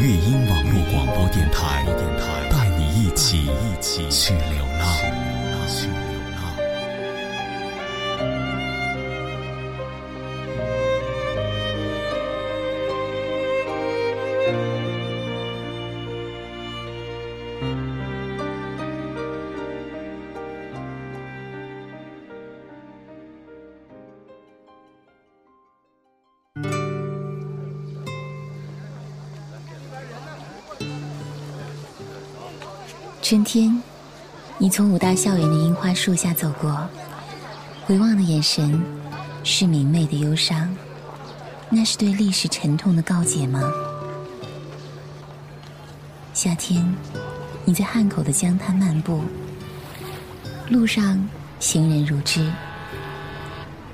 乐音网络广播电台，带你一起去流浪。春天，你从武大校园的樱花树下走过，回望的眼神是明媚的忧伤，那是对历史沉痛的告解吗？夏天，你在汉口的江滩漫步，路上行人如织，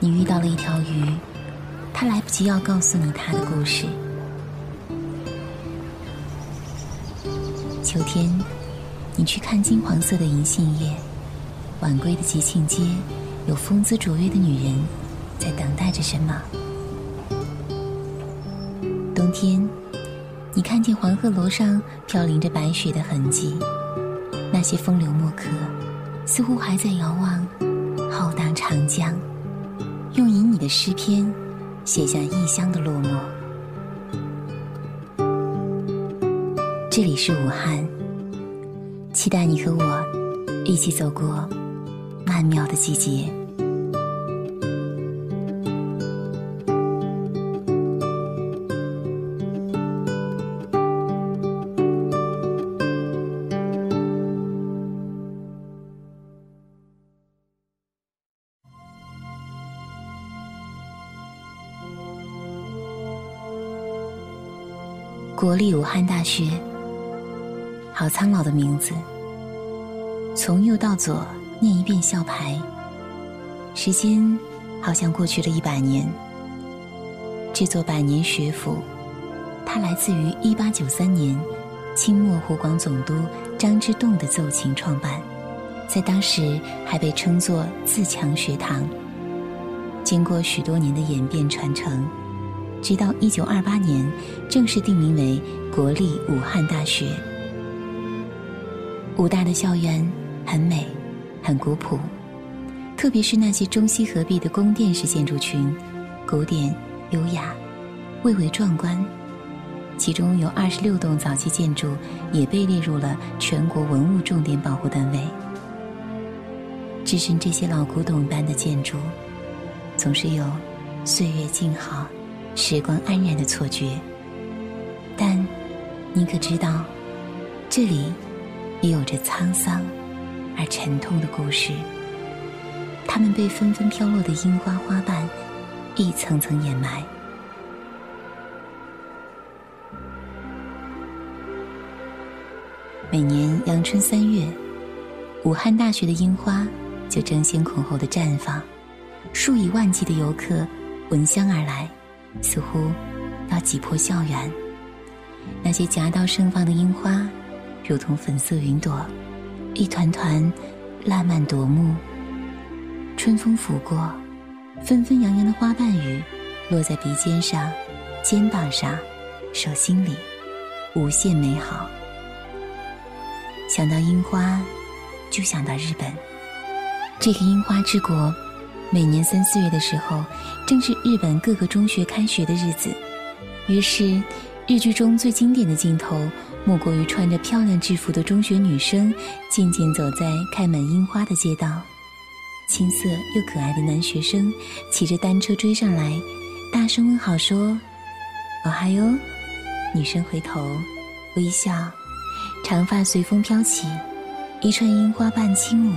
你遇到了一条鱼，它来不及要告诉你它的故事。秋天。你去看金黄色的银杏叶，晚归的吉庆街，有风姿卓越的女人在等待着什么？冬天，你看见黄鹤楼上飘零着白雪的痕迹，那些风流墨客似乎还在遥望浩荡长江，用以你的诗篇写下异乡的落寞。这里是武汉。期待你和我一起走过曼妙的季节。国立武汉大学。好苍老的名字，从右到左念一遍校牌。时间好像过去了一百年。这座百年学府，它来自于一八九三年清末湖广总督张之洞的奏请创办，在当时还被称作自强学堂。经过许多年的演变传承，直到一九二八年正式定名为国立武汉大学。武大的校园很美，很古朴，特别是那些中西合璧的宫殿式建筑群，古典、优雅、蔚为壮观。其中有二十六栋早期建筑也被列入了全国文物重点保护单位。置身这些老古董般的建筑，总是有岁月静好、时光安然的错觉。但，你可知道，这里？也有着沧桑而沉痛的故事。它们被纷纷飘落的樱花花瓣一层层掩埋。每年阳春三月，武汉大学的樱花就争先恐后的绽放，数以万计的游客闻香而来，似乎要挤破校园。那些夹道盛放的樱花。如同粉色云朵，一团团烂漫夺目。春风拂过，纷纷扬扬的花瓣雨落在鼻尖上、肩膀上、手心里，无限美好。想到樱花，就想到日本。这个樱花之国，每年三四月的时候，正是日本各个中学开学的日子。于是，日剧中最经典的镜头，莫过于穿着漂亮制服的中学女生，静静走在开满樱花的街道。青涩又可爱的男学生骑着单车追上来，大声问好说：“哦嗨哟！”女生回头微笑，长发随风飘起，一串樱花伴轻舞。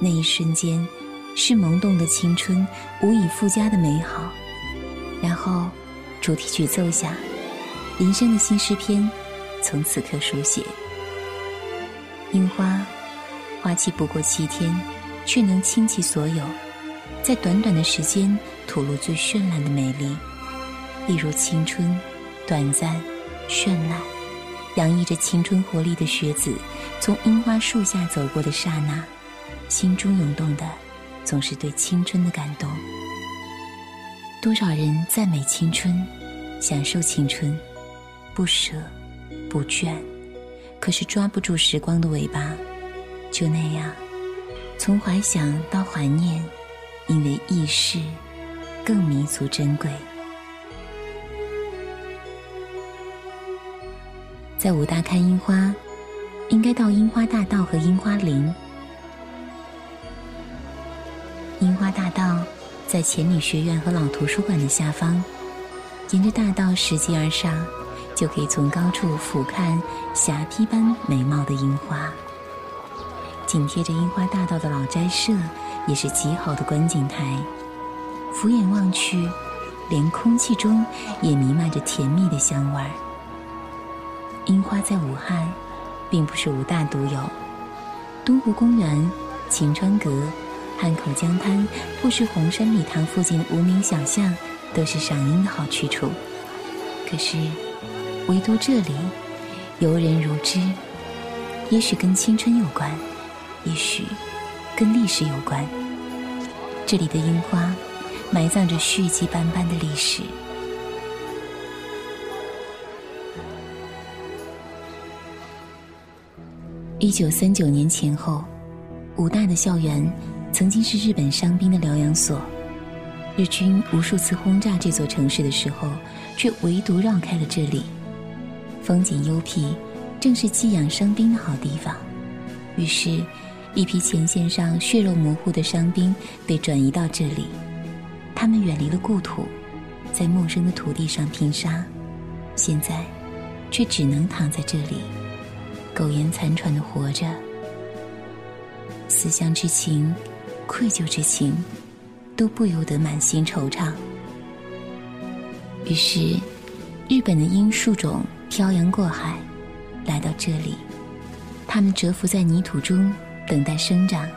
那一瞬间，是萌动的青春无以复加的美好。然后，主题曲奏响，林生的新诗篇从此刻书写。樱花，花期不过七天，却能倾其所有，在短短的时间吐露最绚烂的美丽，一如青春，短暂，绚烂，洋溢着青春活力的学子，从樱花树下走过的刹那。心中涌动的，总是对青春的感动。多少人赞美青春，享受青春，不舍，不倦，可是抓不住时光的尾巴，就那样，从怀想到怀念，因为易逝，更弥足珍贵。在武大看樱花，应该到樱花大道和樱花林。樱花大道在前女学院和老图书馆的下方，沿着大道拾级而上，就可以从高处俯瞰霞披般美貌的樱花。紧贴着樱花大道的老斋舍也是极好的观景台，俯眼望去，连空气中也弥漫着甜蜜的香味儿。樱花在武汉，并不是武大独有，东湖公园、晴川阁。汉口江滩或是红山礼堂附近的无名小巷，都是赏樱的好去处。可是，唯独这里，游人如织。也许跟青春有关，也许跟历史有关。这里的樱花，埋葬着血迹斑斑的历史。一九三九年前后，武大的校园。曾经是日本伤兵的疗养所，日军无数次轰炸这座城市的时候，却唯独绕开了这里。风景幽僻，正是寄养伤兵的好地方。于是，一批前线上血肉模糊的伤兵被转移到这里，他们远离了故土，在陌生的土地上拼杀，现在，却只能躺在这里，苟延残喘的活着。思乡之情。愧疚之情，都不由得满心惆怅。于是，日本的樱树种漂洋过海，来到这里，它们蛰伏在泥土中，等待生长，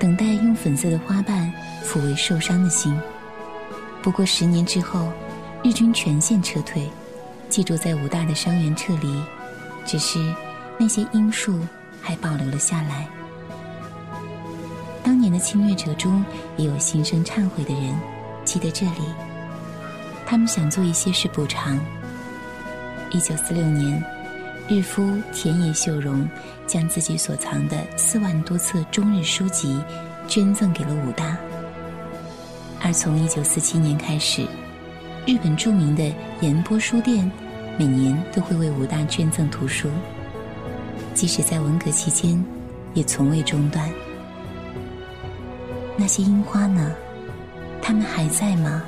等待用粉色的花瓣抚慰受伤的心。不过十年之后，日军全线撤退，寄住在武大的伤员撤离，只是那些樱树还保留了下来。当年的侵略者中，也有心生忏悔的人。记得这里，他们想做一些事补偿。一九四六年，日夫田野秀荣将自己所藏的四万多册中日书籍捐赠给了武大。而从一九四七年开始，日本著名的岩波书店每年都会为武大捐赠图书，即使在文革期间，也从未中断。那些樱花呢？它们还在吗？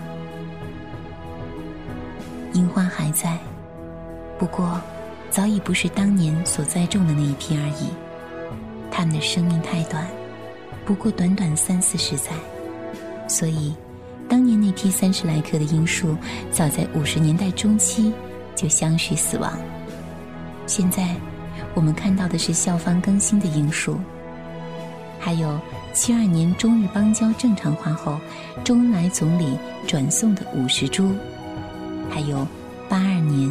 樱花还在，不过早已不是当年所栽种的那一批而已。他们的生命太短，不过短短三四十载，所以当年那批三十来棵的樱树，早在五十年代中期就相续死亡。现在我们看到的是校方更新的樱树，还有。七二年中日邦交正常化后，周恩来总理转送的五十株，还有八二年、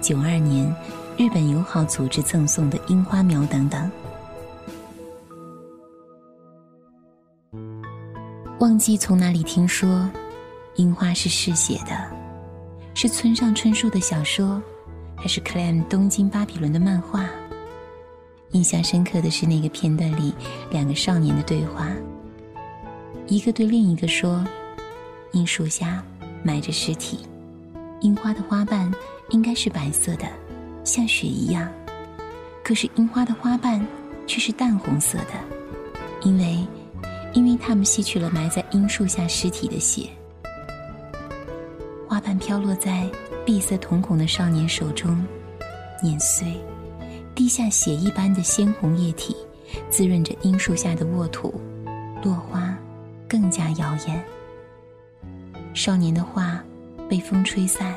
九二年日本友好组织赠送的樱花苗等等。忘记从哪里听说，樱花是嗜血的，是村上春树的小说，还是 Clam 东京巴比伦的漫画？印象深刻的是那个片段里两个少年的对话，一个对另一个说：“樱树下埋着尸体。”樱花的花瓣应该是白色的，像雪一样。可是樱花的花瓣却是淡红色的，因为，因为它们吸取了埋在樱树下尸体的血。花瓣飘落在碧色瞳孔的少年手中，碾碎，滴下血一般的鲜红液体，滋润着樱树下的沃土，落花更加耀眼。少年的话被风吹散，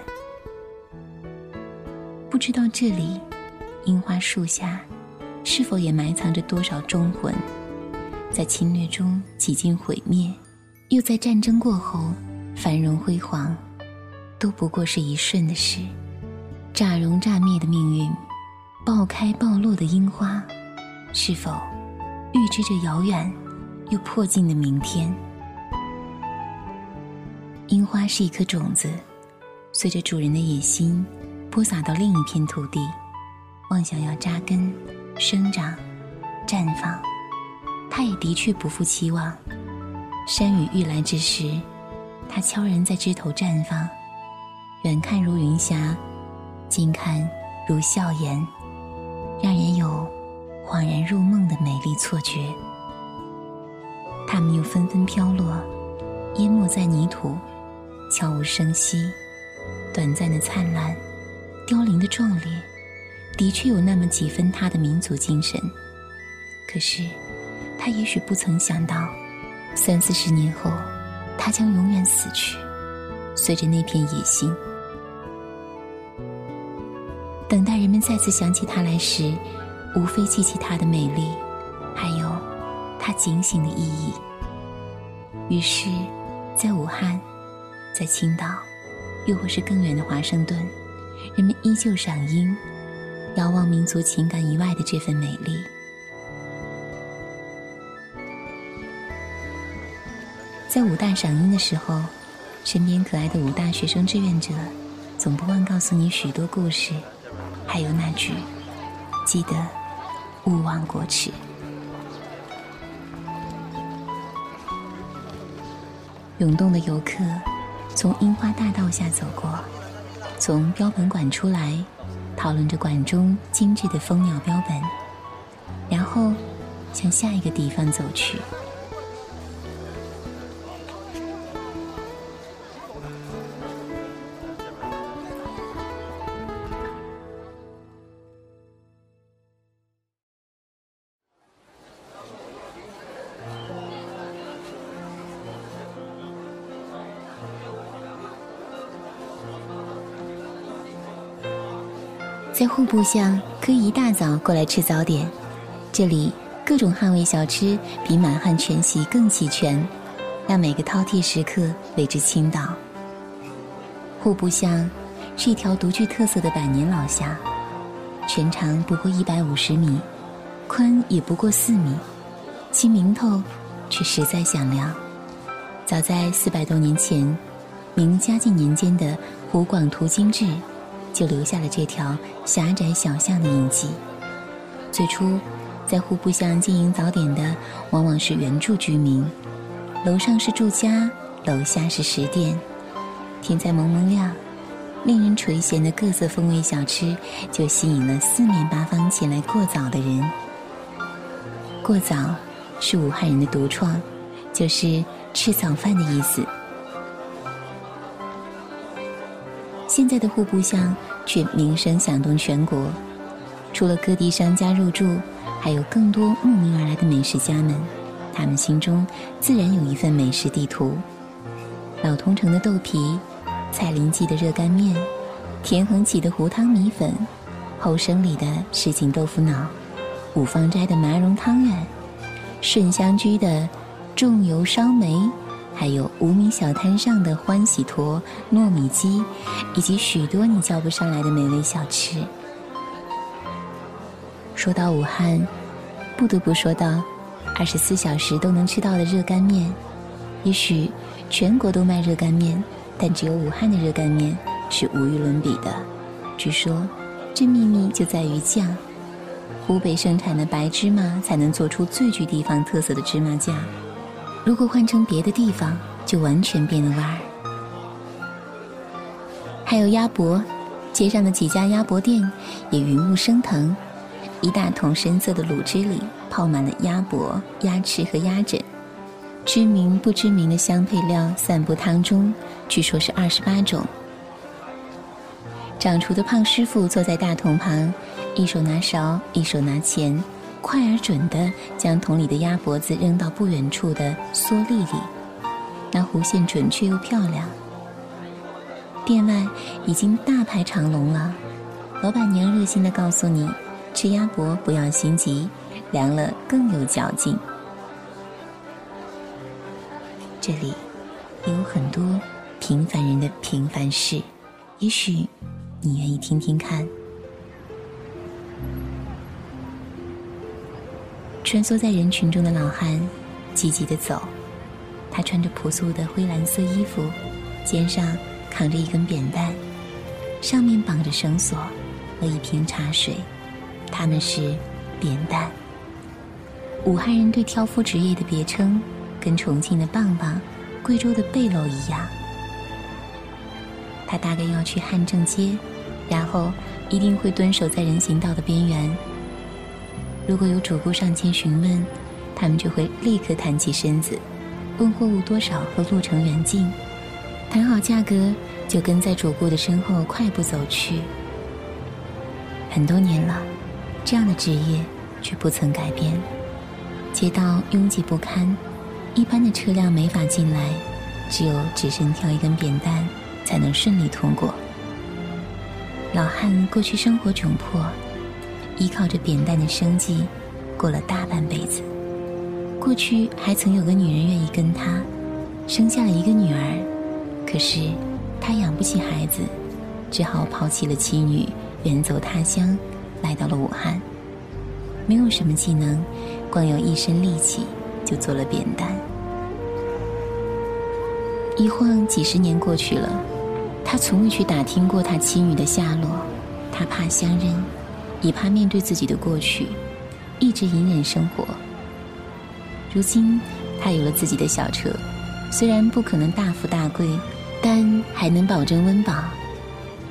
知道这里樱花树下是否也埋藏着多少忠魂，在侵略中几近毁灭，又在战争过后繁荣辉煌。都不过是一瞬的事，乍融乍灭的命运，爆开爆落的樱花，是否预知着遥远又迫近的明天？樱花是一颗种子，随着主人的野心，播撒到另一片土地，妄想要扎根、生长、绽放。它也的确不负期望，山雨欲来之时，它悄然在枝头绽放。远看如云霞，近看如笑颜，让人有恍然入梦的美丽错觉。它们又纷纷飘落，淹没在泥土，悄无声息。短暂的灿烂，凋零的壮烈，的确有那么几分他的民族精神。可是，他也许不曾想到，三四十年后，他将永远死去，随着那片野心。等待人们再次想起他来时，无非记起他的美丽，还有他警醒的意义。于是，在武汉，在青岛，又或是更远的华盛顿，人们依旧赏樱，遥望民族情感以外的这份美丽。在武大赏樱的时候，身边可爱的武大学生志愿者，总不忘告诉你许多故事。还有那句“记得勿忘国耻”。涌动的游客从樱花大道下走过，从标本馆出来，讨论着馆中精致的蜂鸟标本，然后向下一个地方走去。户部巷可以一大早过来吃早点，这里各种汉味小吃比满汉全席更齐全，让每个饕餮食客为之倾倒。户部巷是一条独具特色的百年老巷，全长不过一百五十米，宽也不过四米，其名头却实在响亮。早在四百多年前，明嘉靖年间的《湖广图经志》。就留下了这条狭窄小巷的印记。最初，在户部巷经营早点的往往是原住居民，楼上是住家，楼下是食店。天才蒙蒙亮，令人垂涎的各色风味小吃就吸引了四面八方前来过早的人。过早是武汉人的独创，就是吃早饭的意思。现在的户部巷却名声响动全国，除了各地商家入驻，还有更多慕名而来的美食家们，他们心中自然有一份美食地图。老通城的豆皮，蔡林记的热干面，田恒起的糊汤米粉，后生里的什锦豆腐脑，五芳斋的麻蓉汤圆，顺香居的重油烧梅。还有无名小摊上的欢喜坨、糯米鸡，以及许多你叫不上来的美味小吃。说到武汉，不得不说到二十四小时都能吃到的热干面。也许全国都卖热干面，但只有武汉的热干面是无与伦比的。据说，这秘密就在于酱。湖北生产的白芝麻才能做出最具地方特色的芝麻酱。如果换成别的地方，就完全变了味儿。还有鸭脖，街上的几家鸭脖店也云雾升腾，一大桶深色的卤汁里泡满了鸭脖、鸭翅和鸭胗，知名不知名的香配料散布汤中，据说是二十八种。掌厨的胖师傅坐在大桶旁，一手拿勺，一手拿钱，快而准地将桶里的鸭脖子扔到不远处的蓑笠里，那弧线准确又漂亮。店外已经大排长龙了，老板娘热心地告诉你：吃鸭脖不要心急，凉了更有嚼劲。这里有很多平凡人的平凡事，也许你愿意听听看。穿梭在人群中的老汉积极地走，他穿着朴素的灰蓝色衣服，肩上。扛着一根扁担，上面绑着绳索和一瓶茶水，他们是扁担。武汉人对挑夫职业的别称，跟重庆的棒棒、贵州的背篓一样。他大概要去汉正街，然后一定会蹲守在人行道的边缘。如果有主顾上前询问，他们就会立刻弹起身子，问货物多少和路程远近。谈好价格，就跟在主顾的身后快步走去。很多年了，这样的职业却不曾改变。街道拥挤不堪，一般的车辆没法进来，只有只身挑一根扁担才能顺利通过。老汉过去生活窘迫，依靠着扁担的生计过了大半辈子。过去还曾有个女人愿意跟他，生下了一个女儿。可是，他养不起孩子，只好抛弃了妻女，远走他乡，来到了武汉。没有什么技能，光有一身力气，就做了扁担。一晃几十年过去了，他从未去打听过他妻女的下落，他怕相认，也怕面对自己的过去，一直隐忍生活。如今，他有了自己的小车，虽然不可能大富大贵。但还能保证温饱，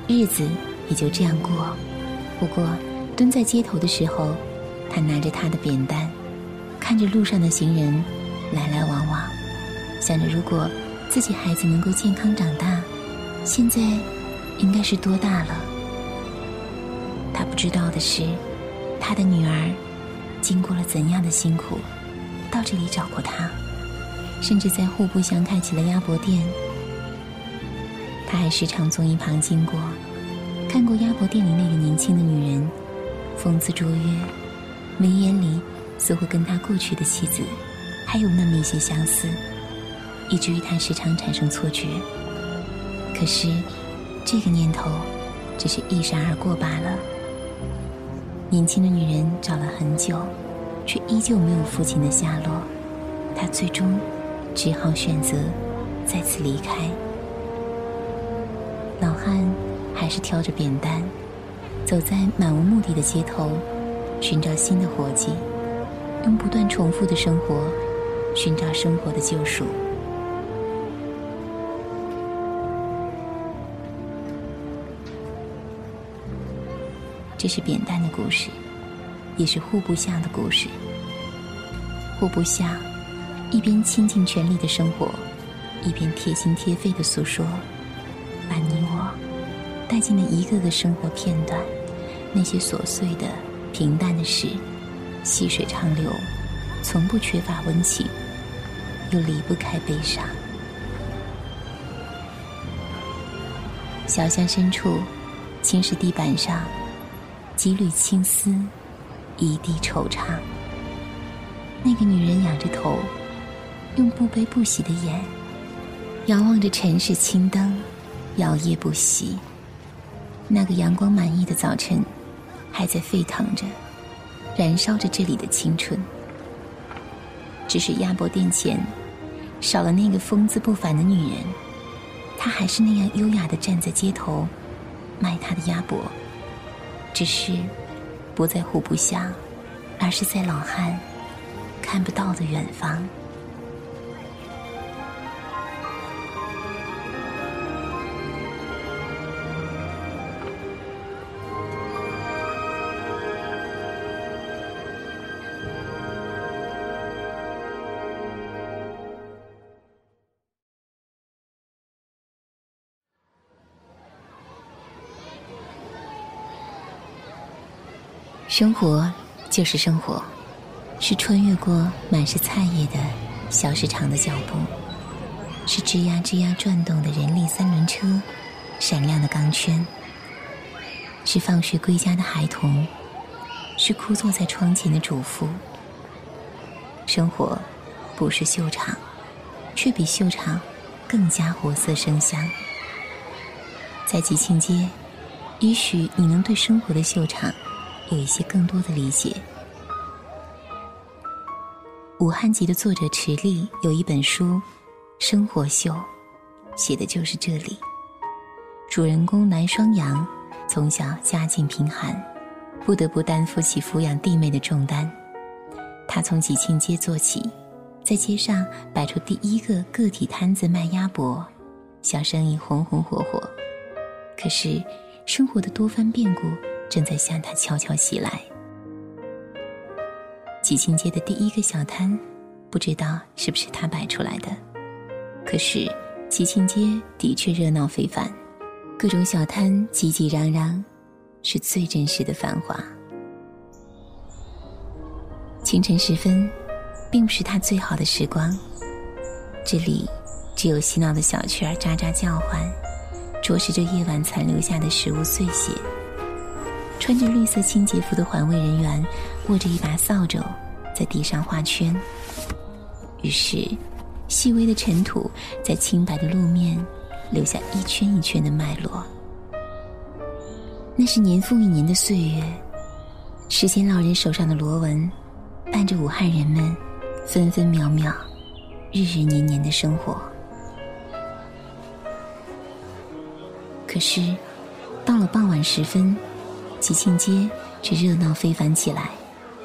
日子也就这样过。不过，蹲在街头的时候，他拿着他的扁担，看着路上的行人来来往往，想着如果自己孩子能够健康长大，现在应该是多大了？他不知道的是，他的女儿经过了怎样的辛苦，到这里找过他，甚至在户部巷开起了鸭脖店。他还时常从一旁经过，看过鸭脖店里那个年轻的女人，风姿卓约，眉眼里似乎跟他过去的妻子还有那么一些相似，以至于他时常产生错觉。可是，这个念头只是一闪而过罢了。年轻的女人找了很久，却依旧没有父亲的下落，她最终只好选择再次离开。老汉还是挑着扁担，走在漫无目的的街头，寻找新的活计，用不断重复的生活寻找生活的救赎。这是扁担的故事，也是户部下的故事。户部下一边倾尽全力的生活，一边贴心贴肺的诉说。把你我带进了一个个生活片段，那些琐碎的、平淡的事，细水长流，从不缺乏温情，又离不开悲伤。小巷深处，青石地板上，几缕青丝，一地惆怅。那个女人仰着头，用不悲不喜的眼，遥望着城市青灯。摇曳不息。那个阳光满溢的早晨，还在沸腾着，燃烧着这里的青春。只是鸭脖店前，少了那个风姿不凡的女人，她还是那样优雅的站在街头，卖她的鸭脖。只是，不在户部下，而是在老汉看不到的远方。生活就是生活，是穿越过满是菜叶的小市场的脚步，是吱呀吱呀转动的人力三轮车，闪亮的钢圈，是放学归家的孩童，是枯坐在窗前的主妇。生活不是秀场，却比秀场更加活色生香。在吉庆街，也许你能对生活的秀场。有一些更多的理解。武汉籍的作者池莉有一本书《生活秀》，写的就是这里。主人公南双阳从小家境贫寒，不得不担负起抚养弟妹的重担。他从吉庆街做起，在街上摆出第一个个体摊子卖鸭脖，小生意红红火火。可是生活的多番变故。正在向他悄悄袭来。吉庆街的第一个小摊，不知道是不是他摆出来的。可是吉庆街的确热闹非凡，各种小摊挤挤攘攘，是最真实的繁华。清晨时分，并不是他最好的时光。这里只有嬉闹的小雀儿喳喳叫唤，啄食着夜晚残留下的食物碎屑。穿着绿色清洁服的环卫人员握着一把扫帚，在地上画圈。于是，细微的尘土在清白的路面留下一圈一圈的脉络。那是年复一年的岁月，时间老人手上的螺纹，伴着武汉人们分分秒秒、日日年年的生活。可是，到了傍晚时分。吉庆街却热闹非凡起来，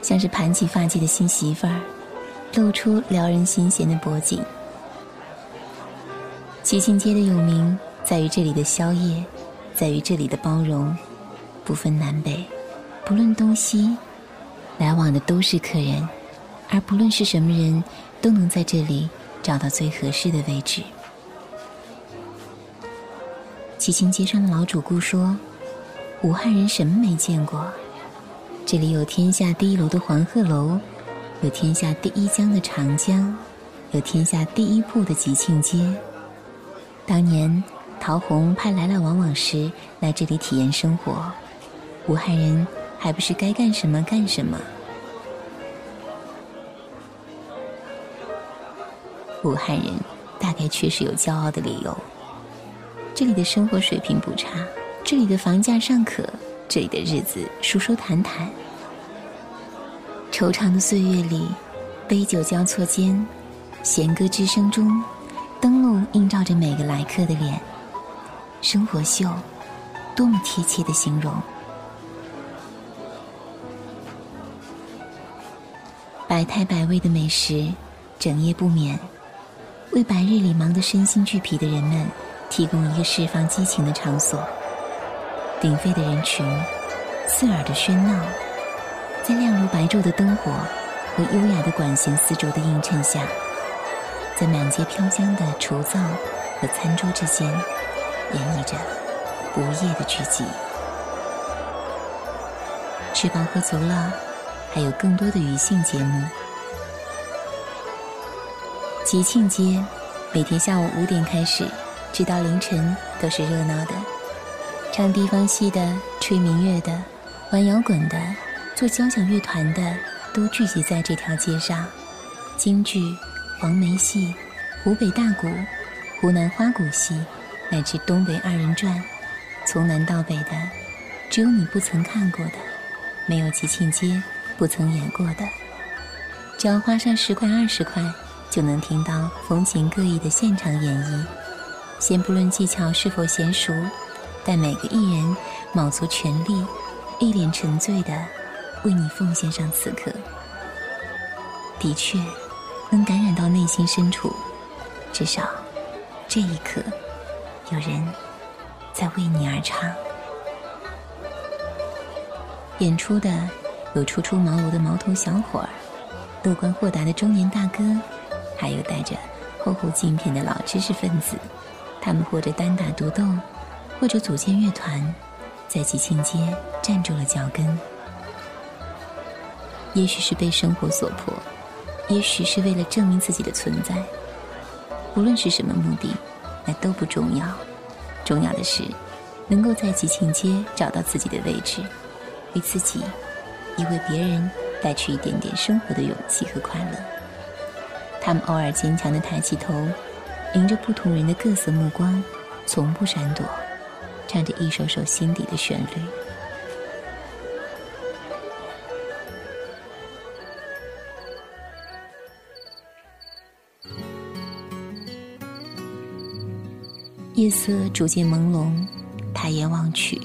像是盘起发髻的新媳妇儿，露出撩人心弦的脖颈。吉庆街的有名在于这里的宵夜，在于这里的包容，不分南北，不论东西，来往的都是客人，而不论是什么人，都能在这里找到最合适的位置。吉庆街上的老主顾说。武汉人什么没见过？这里有天下第一楼的黄鹤楼，有天下第一江的长江，有天下第一铺的吉庆街。当年陶虹派来来往往时来这里体验生活，武汉人还不是该干什么干什么？武汉人大概确实有骄傲的理由。这里的生活水平不差。这里的房价尚可，这里的日子舒舒坦坦。惆怅的岁月里，杯酒交错间，弦歌之声中，灯笼映照着每个来客的脸。生活秀，多么贴切的形容！百态百味的美食，整夜不眠，为白日里忙得身心俱疲的人们提供一个释放激情的场所。鼎沸的人群，刺耳的喧闹，在亮如白昼的灯火和优雅的管弦丝竹的映衬下，在满街飘香的厨灶和餐桌之间，演绎着不夜的聚集。吃饱喝足了，还有更多的余兴节目。吉庆街每天下午五点开始，直到凌晨都是热闹的。唱地方戏的、吹民乐的、玩摇滚的、做交响乐团的，都聚集在这条街上。京剧、黄梅戏、湖北大鼓、湖南花鼓戏，乃至东北二人转，从南到北的，只有你不曾看过的，没有吉庆街不曾演过的。只要花上十块二十块，就能听到风情各异的现场演绎。先不论技巧是否娴熟。但每个艺人卯足全力，一脸沉醉的为你奉献上此刻，的确能感染到内心深处。至少这一刻，有人在为你而唱。演出的有初出茅庐的毛头小伙儿，乐观豁达的中年大哥，还有带着厚厚镜片的老知识分子。他们或者单打独斗。或者组建乐团，在吉庆街站住了脚跟。也许是被生活所迫，也许是为了证明自己的存在。无论是什么目的，那都不重要。重要的是，能够在吉庆街找到自己的位置，为自己，也为别人带去一点点生活的勇气和快乐。他们偶尔坚强的抬起头，迎着不同人的各色目光，从不闪躲，唱着一首首心底的旋律。夜色逐渐朦胧，抬眼望去，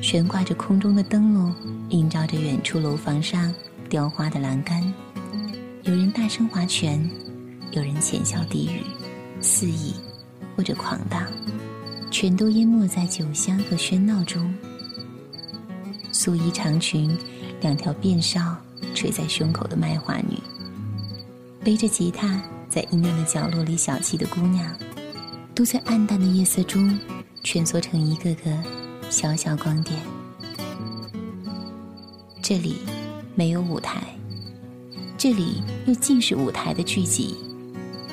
悬挂着空中的灯笼映照着远处楼房上雕花的栏杆。有人大声划拳，有人浅笑低语，肆意或者狂荡，全都淹没在酒香和喧闹中。素衣长裙，两条辫梢垂在胸口的卖花女，背着吉他在阴暗的角落里小憩的姑娘。都在暗淡的夜色中蜷缩成一个个小小光点。这里没有舞台，这里又尽是舞台的聚集。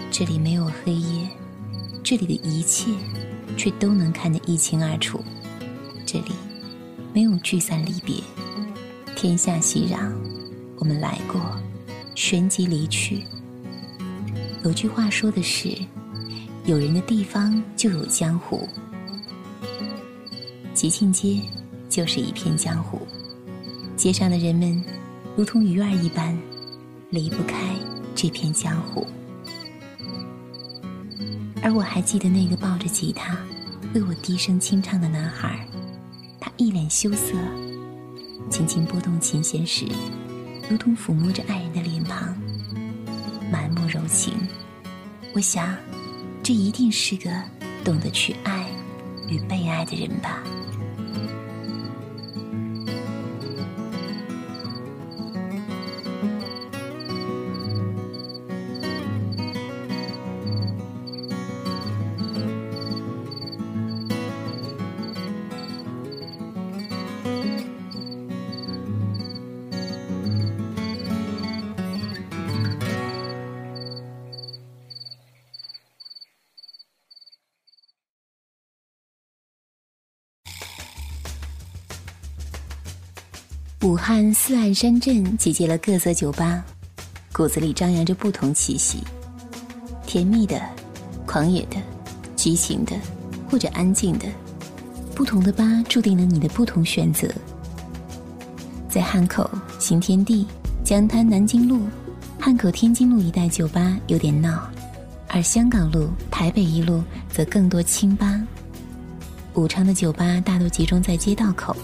这里没有黑夜，这里的一切却都能看得一清二楚。这里没有聚散离别，天下熙攘，我们来过，旋即离去。有句话说的是。有人的地方就有江湖，吉庆街就是一片江湖，街上的人们如同鱼儿一般，离不开这片江湖。而我还记得那个抱着吉他为我低声清唱的男孩，他一脸羞涩，轻轻拨动琴弦时，如同抚摸着爱人的脸庞，满目柔情。我想。这一定是个懂得去爱与被爱的人吧。四岸山镇集结了各色酒吧，骨子里张扬着不同气息，甜蜜的、狂野的、激情的，或者安静的，不同的吧注定了你的不同选择。在汉口、新天地、江滩、南京路、汉口天津路一带酒吧有点闹，而香港路、台北一路则更多清吧。武昌的酒吧大多集中在街道口。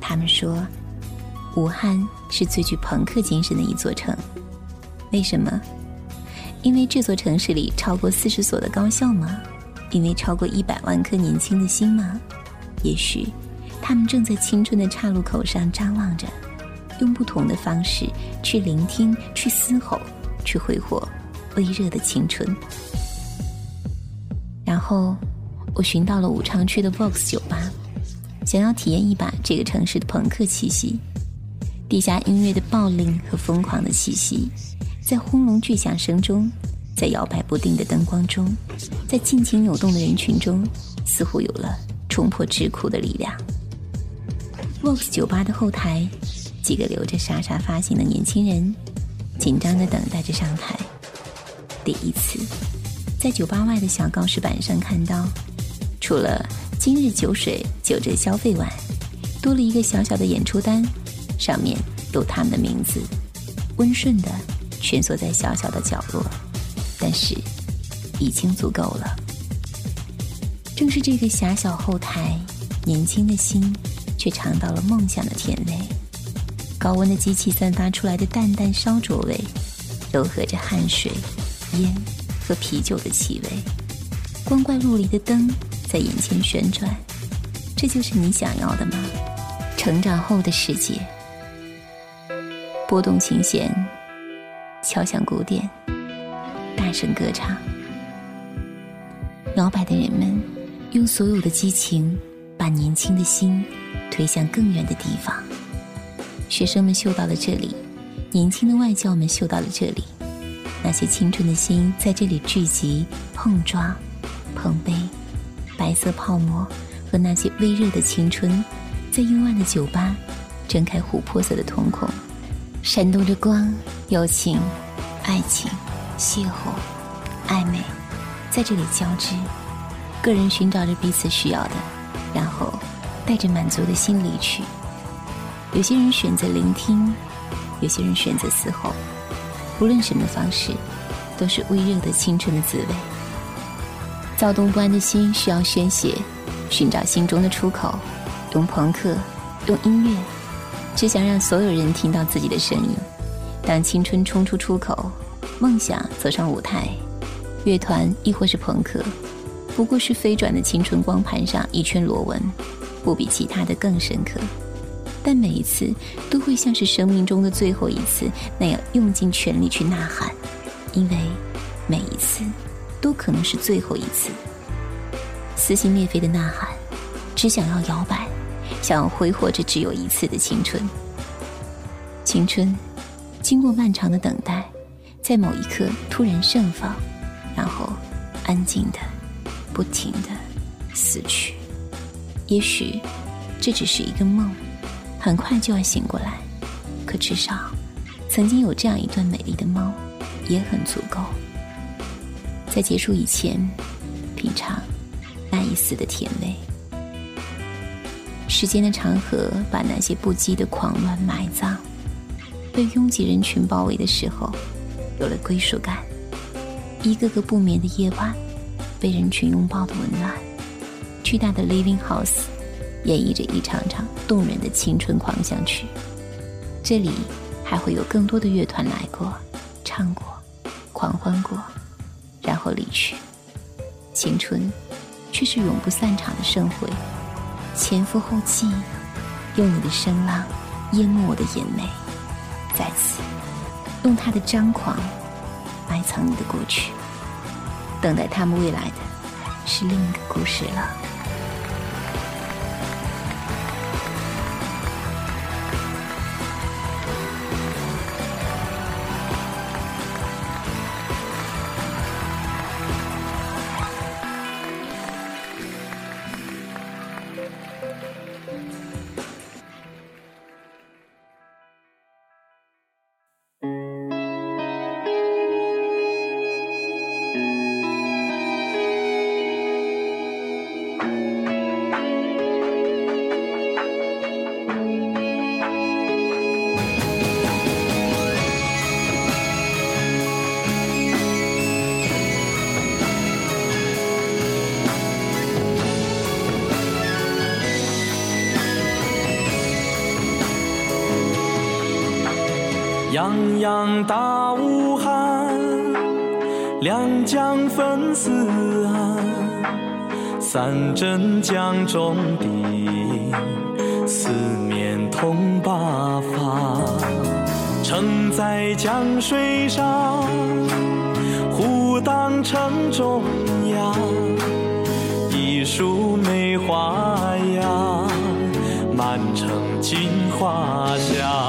他们说，武汉是最具朋克精神的一座城。为什么？因为这座城市里超过四十所的高校吗？因为超过一百万颗年轻的心吗？也许，他们正在青春的岔路口上张望着，用不同的方式去聆听、去嘶吼、去挥霍微热的青春。然后，我寻到了武昌区的 Vox 酒吧。想要体验一把这个城市的朋克气息，地下音乐的暴戾和疯狂的气息，在轰隆巨响声中，在摇摆不定的灯光中，在尽情扭动的人群中，似乎有了冲破桎梏的力量。Vox 酒吧的后台，几个留着沙沙发型的年轻人，紧张地等待着上台。第一次，在酒吧外的小告示板上看到，除了。今日酒水九折消费外，多了一个小小的演出单，上面有他们的名字，温顺的蜷缩在小小的角落，但是已经足够了。正是这个狭小后台，年轻的心却尝到了梦想的甜味。高温的机器散发出来的淡淡烧灼味，柔和着汗水、烟和啤酒的气味。光怪陆离的灯。在眼前旋转，这就是你想要的吗？成长后的世界，拨动琴弦，敲响鼓点，大声歌唱，摇摆的人们用所有的激情，把年轻的心推向更远的地方。学生们嗅到了这里，年轻的外教们嗅到了这里，那些青春的心在这里聚集、碰撞、碰杯，白色泡沫和那些微热的青春，在幽暗的酒吧睁开琥珀色的瞳孔，闪动着光，友情、爱情、邂逅、暧昧，在这里交织。个人寻找着彼此需要的，然后带着满足的心离去。有些人选择聆听，有些人选择嘶吼。不论什么方式，都是微热的青春的滋味。躁动不安的心需要宣泄，寻找心中的出口。用朋克，用音乐，只想让所有人听到自己的声音。当青春冲出出口，梦想走上舞台，乐团亦或是朋克。不过是飞转的青春光盘上一圈螺纹，不比其他的更深刻。但每一次都会像是生命中的最后一次那样用尽全力去呐喊，因为每一次都可能是最后一次。撕心裂肺的呐喊，只想要摇摆，想要挥霍这只有一次的青春。青春经过漫长的等待，在某一刻突然盛放，然后安静的。不停的死去，也许这只是一个梦，很快就要醒过来。可至少，曾经有这样一段美丽的梦，也很足够。在结束以前，品尝那一丝的甜味。时间的长河把那些不羁的狂乱埋葬，被拥挤人群包围的时候，有了归属感。一个个不眠的夜晚。被人群拥抱的温暖，巨大的 Living House 演绎着一场场动人的青春狂想曲。这里还会有更多的乐团来过、唱过、狂欢过，然后离去。青春却是永不散场的盛会，前赴后继，用你的声浪淹没我的眼泪，再次用他的张狂埋藏你的过去。等待他们未来的是另一个故事了。大武汉，两江分四岸，三镇江中地，四面通八方。城在江水上，湖荡城中央，一树梅花样，满城金花香。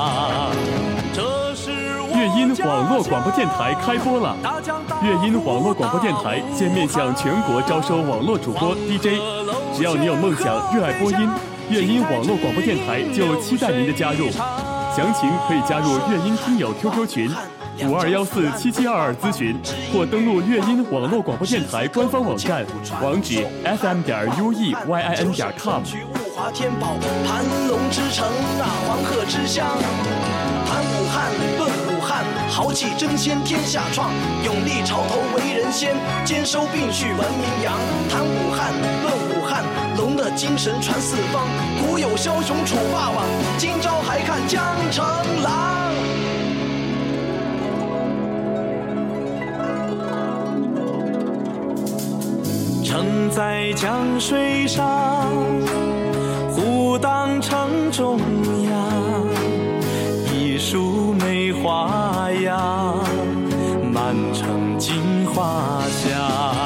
音网络广播电台开播了！乐音网络广播电台现面向全国招收网络主播 DJ，只要你有梦想、热爱播音，乐音网络广播电台就期待您的加入。详情可以加入乐音听友 QQ 群五二幺四七七二二咨询，或登录乐音网络广播电台官方网站，网址 fm 点 ueyin 点 com。盘龙之城，那黄鹤之乡，盘武汉豪气争先天下创，勇立潮头为人先，兼收并蓄文名扬。谈武汉论武汉，龙的精神传四方。古有枭雄楚霸王，今朝还看江城狼。城在江水上，湖荡城中央。一树梅花满城金花香。